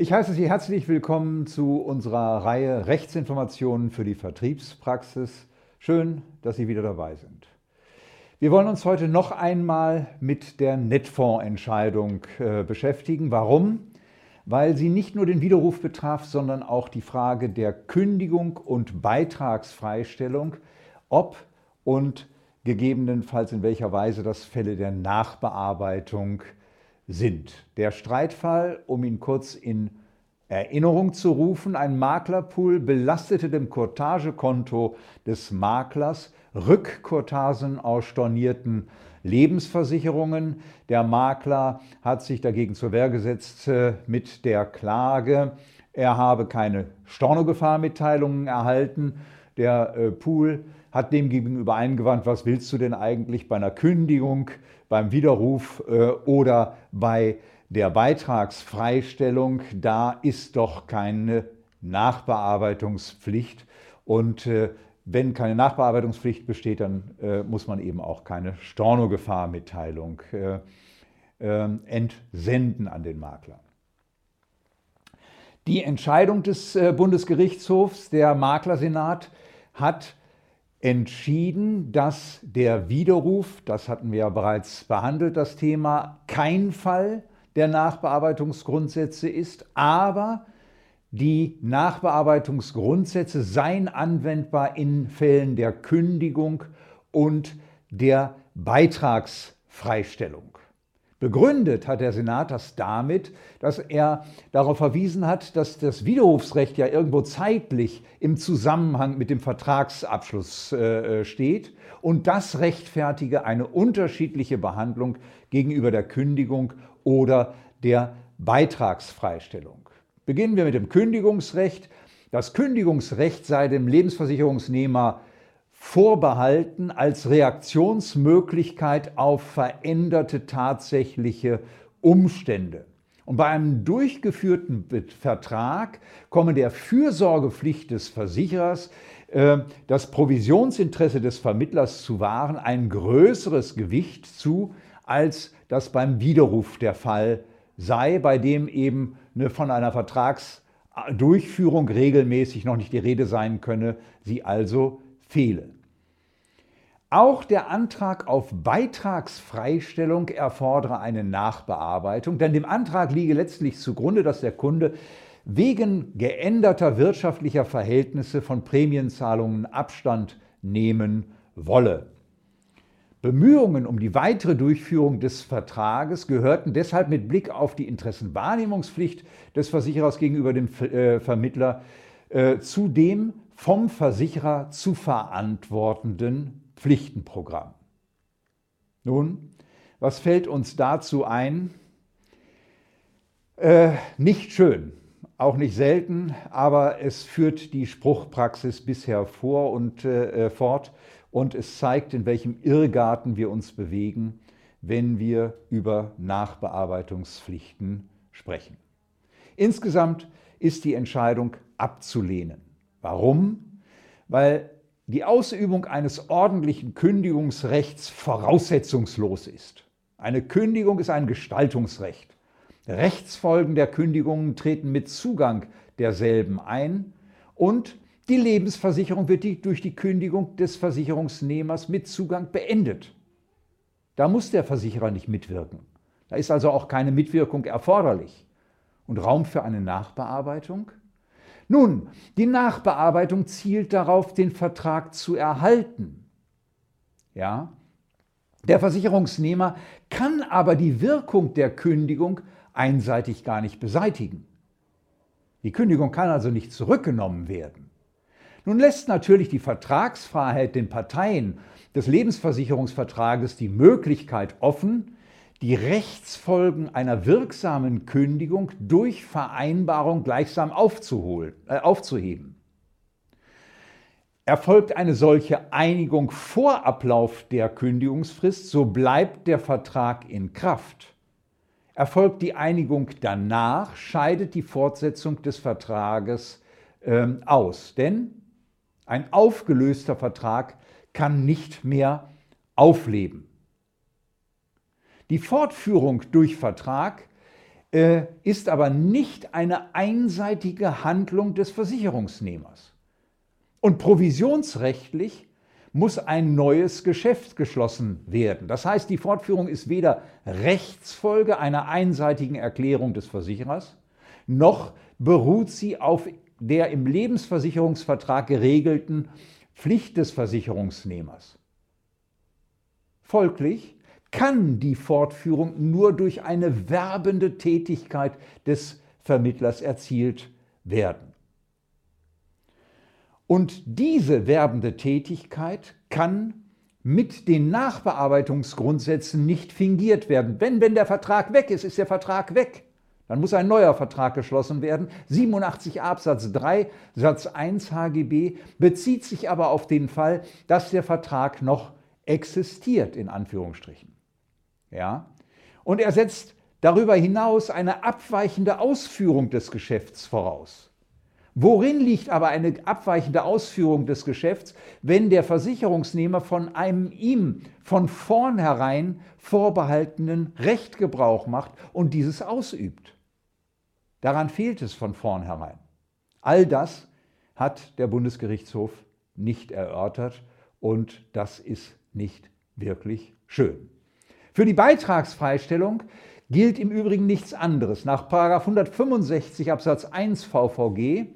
Ich heiße Sie herzlich willkommen zu unserer Reihe Rechtsinformationen für die Vertriebspraxis. Schön, dass Sie wieder dabei sind. Wir wollen uns heute noch einmal mit der Netfondsentscheidung äh, beschäftigen. Warum? Weil sie nicht nur den Widerruf betraf, sondern auch die Frage der Kündigung und Beitragsfreistellung, ob und gegebenenfalls in welcher Weise das Fälle der Nachbearbeitung sind. Der Streitfall, um ihn kurz in Erinnerung zu rufen, ein Maklerpool belastete dem Courtagekonto des Maklers Rückkurtasen aus stornierten Lebensversicherungen. Der Makler hat sich dagegen zur Wehr gesetzt äh, mit der Klage, er habe keine Stornogefahrmitteilungen erhalten. Der äh, Pool hat dem gegenüber eingewandt, was willst du denn eigentlich bei einer Kündigung, beim Widerruf äh, oder bei der Beitragsfreistellung? Da ist doch keine Nachbearbeitungspflicht. Und äh, wenn keine Nachbearbeitungspflicht besteht, dann äh, muss man eben auch keine Stornogefahrmitteilung äh, ähm, entsenden an den Makler. Die Entscheidung des Bundesgerichtshofs, der Maklersenat, hat entschieden, dass der Widerruf, das hatten wir ja bereits behandelt, das Thema, kein Fall der Nachbearbeitungsgrundsätze ist, aber die Nachbearbeitungsgrundsätze seien anwendbar in Fällen der Kündigung und der Beitragsfreistellung. Begründet hat der Senat das damit, dass er darauf verwiesen hat, dass das Widerrufsrecht ja irgendwo zeitlich im Zusammenhang mit dem Vertragsabschluss äh, steht und das rechtfertige eine unterschiedliche Behandlung gegenüber der Kündigung oder der Beitragsfreistellung. Beginnen wir mit dem Kündigungsrecht. Das Kündigungsrecht sei dem Lebensversicherungsnehmer vorbehalten als Reaktionsmöglichkeit auf veränderte tatsächliche Umstände. Und bei einem durchgeführten Vertrag komme der Fürsorgepflicht des Versicherers, äh, das Provisionsinteresse des Vermittlers zu wahren, ein größeres Gewicht zu, als das beim Widerruf der Fall sei, bei dem eben von einer Vertragsdurchführung regelmäßig noch nicht die Rede sein könne, sie also fehle. Auch der Antrag auf Beitragsfreistellung erfordere eine Nachbearbeitung, denn dem Antrag liege letztlich zugrunde, dass der Kunde wegen geänderter wirtschaftlicher Verhältnisse von Prämienzahlungen Abstand nehmen wolle. Bemühungen um die weitere Durchführung des Vertrages gehörten deshalb mit Blick auf die Interessenwahrnehmungspflicht des Versicherers gegenüber dem äh, Vermittler äh, zu dem vom Versicherer zu verantwortenden Pflichtenprogramm. Nun, was fällt uns dazu ein? Äh, nicht schön, auch nicht selten, aber es führt die Spruchpraxis bisher vor und äh, fort und es zeigt, in welchem Irrgarten wir uns bewegen, wenn wir über Nachbearbeitungspflichten sprechen. Insgesamt ist die Entscheidung abzulehnen. Warum? Weil die Ausübung eines ordentlichen Kündigungsrechts voraussetzungslos ist. Eine Kündigung ist ein Gestaltungsrecht. Rechtsfolgen der Kündigungen treten mit Zugang derselben ein und die Lebensversicherung wird die, durch die Kündigung des Versicherungsnehmers mit Zugang beendet. Da muss der Versicherer nicht mitwirken. Da ist also auch keine Mitwirkung erforderlich. Und Raum für eine Nachbearbeitung? Nun, die Nachbearbeitung zielt darauf, den Vertrag zu erhalten. Ja? Der Versicherungsnehmer kann aber die Wirkung der Kündigung einseitig gar nicht beseitigen. Die Kündigung kann also nicht zurückgenommen werden. Nun lässt natürlich die Vertragsfreiheit den Parteien des Lebensversicherungsvertrages die Möglichkeit offen, die Rechtsfolgen einer wirksamen Kündigung durch Vereinbarung gleichsam aufzuholen, äh, aufzuheben. Erfolgt eine solche Einigung vor Ablauf der Kündigungsfrist, so bleibt der Vertrag in Kraft. Erfolgt die Einigung danach, scheidet die Fortsetzung des Vertrages äh, aus. Denn ein aufgelöster Vertrag kann nicht mehr aufleben. Die Fortführung durch Vertrag äh, ist aber nicht eine einseitige Handlung des Versicherungsnehmers. Und provisionsrechtlich muss ein neues Geschäft geschlossen werden. Das heißt, die Fortführung ist weder Rechtsfolge einer einseitigen Erklärung des Versicherers, noch beruht sie auf der im Lebensversicherungsvertrag geregelten Pflicht des Versicherungsnehmers. Folglich kann die Fortführung nur durch eine werbende Tätigkeit des Vermittlers erzielt werden. Und diese werbende Tätigkeit kann mit den Nachbearbeitungsgrundsätzen nicht fingiert werden. Wenn, wenn der Vertrag weg ist, ist der Vertrag weg. Dann muss ein neuer Vertrag geschlossen werden. 87 Absatz 3 Satz 1 HGB bezieht sich aber auf den Fall, dass der Vertrag noch existiert, in Anführungsstrichen. Ja? Und er setzt darüber hinaus eine abweichende Ausführung des Geschäfts voraus. Worin liegt aber eine abweichende Ausführung des Geschäfts, wenn der Versicherungsnehmer von einem ihm von vornherein vorbehaltenen Recht Gebrauch macht und dieses ausübt? Daran fehlt es von vornherein. All das hat der Bundesgerichtshof nicht erörtert und das ist nicht wirklich schön. Für die Beitragsfreistellung gilt im Übrigen nichts anderes. Nach 165 Absatz 1 VVG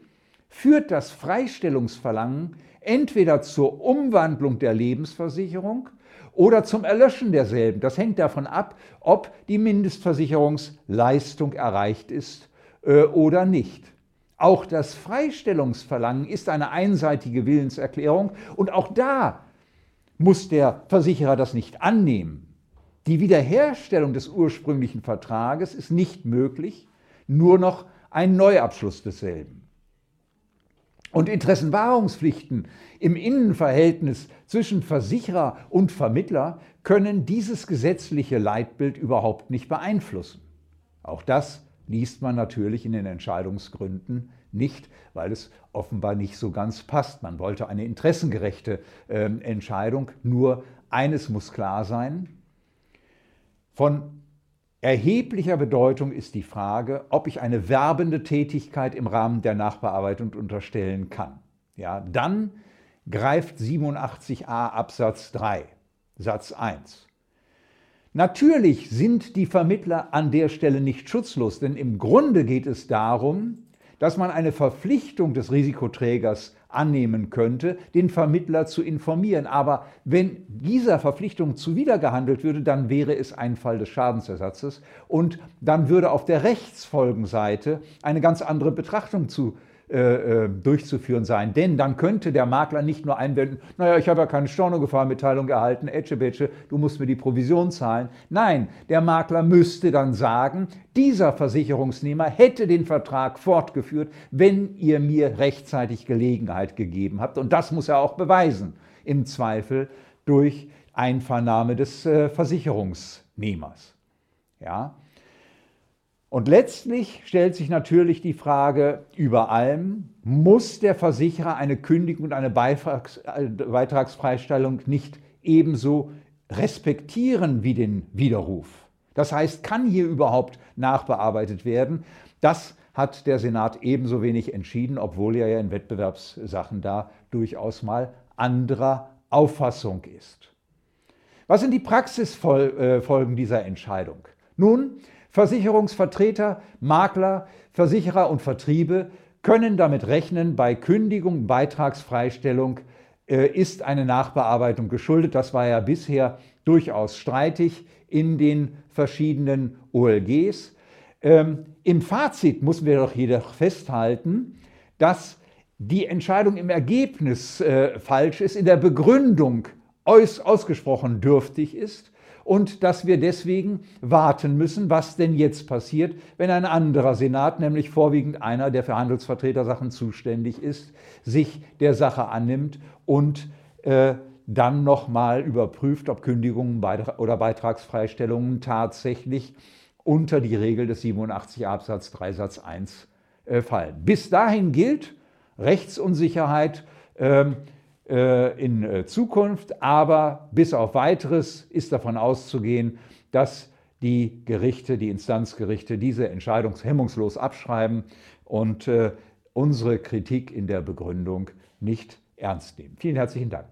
führt das Freistellungsverlangen entweder zur Umwandlung der Lebensversicherung oder zum Erlöschen derselben. Das hängt davon ab, ob die Mindestversicherungsleistung erreicht ist äh, oder nicht. Auch das Freistellungsverlangen ist eine einseitige Willenserklärung und auch da muss der Versicherer das nicht annehmen. Die Wiederherstellung des ursprünglichen Vertrages ist nicht möglich, nur noch ein Neuabschluss desselben und Interessenwahrungspflichten im Innenverhältnis zwischen Versicherer und Vermittler können dieses gesetzliche Leitbild überhaupt nicht beeinflussen. Auch das liest man natürlich in den Entscheidungsgründen nicht, weil es offenbar nicht so ganz passt. Man wollte eine interessengerechte äh, Entscheidung. Nur eines muss klar sein. Von Erheblicher Bedeutung ist die Frage, ob ich eine werbende Tätigkeit im Rahmen der Nachbearbeitung unterstellen kann. Ja, dann greift 87a Absatz 3 Satz 1. Natürlich sind die Vermittler an der Stelle nicht schutzlos, denn im Grunde geht es darum, dass man eine Verpflichtung des Risikoträgers annehmen könnte, den Vermittler zu informieren. Aber wenn dieser Verpflichtung zuwidergehandelt würde, dann wäre es ein Fall des Schadensersatzes und dann würde auf der Rechtsfolgenseite eine ganz andere Betrachtung zu äh, äh, durchzuführen sein. Denn dann könnte der Makler nicht nur einwenden, naja, ich habe ja keine Stornogefahrmitteilung erhalten, Etchebetsche, du musst mir die Provision zahlen. Nein, der Makler müsste dann sagen, dieser Versicherungsnehmer hätte den Vertrag fortgeführt, wenn ihr mir rechtzeitig Gelegenheit gegeben habt. Und das muss er auch beweisen, im Zweifel durch Einvernahme des äh, Versicherungsnehmers. Ja? Und letztlich stellt sich natürlich die Frage über allem, muss der Versicherer eine Kündigung und eine äh, Beitragsfreistellung nicht ebenso respektieren wie den Widerruf? Das heißt, kann hier überhaupt nachbearbeitet werden? Das hat der Senat ebenso wenig entschieden, obwohl er ja in Wettbewerbssachen da durchaus mal anderer Auffassung ist. Was sind die Praxisfolgen dieser Entscheidung? Nun, Versicherungsvertreter, Makler, Versicherer und Vertriebe können damit rechnen, bei Kündigung, Beitragsfreistellung äh, ist eine Nachbearbeitung geschuldet. Das war ja bisher durchaus streitig in den verschiedenen OLGs. Ähm, Im Fazit müssen wir doch jedoch festhalten, dass die Entscheidung im Ergebnis äh, falsch ist, in der Begründung aus, ausgesprochen dürftig ist und dass wir deswegen warten müssen, was denn jetzt passiert, wenn ein anderer Senat, nämlich vorwiegend einer, der für Handelsvertretersachen zuständig ist, sich der Sache annimmt und äh, dann nochmal überprüft, ob Kündigungen oder Beitragsfreistellungen tatsächlich unter die Regel des 87 Absatz 3 Satz 1 äh, fallen. Bis dahin gilt Rechtsunsicherheit. Äh, äh, in äh, Zukunft, aber bis auf weiteres ist davon auszugehen, dass die Gerichte, die Instanzgerichte diese Entscheidung hemmungslos abschreiben und äh, unsere Kritik in der Begründung nicht ernst nehmen. Vielen herzlichen Dank.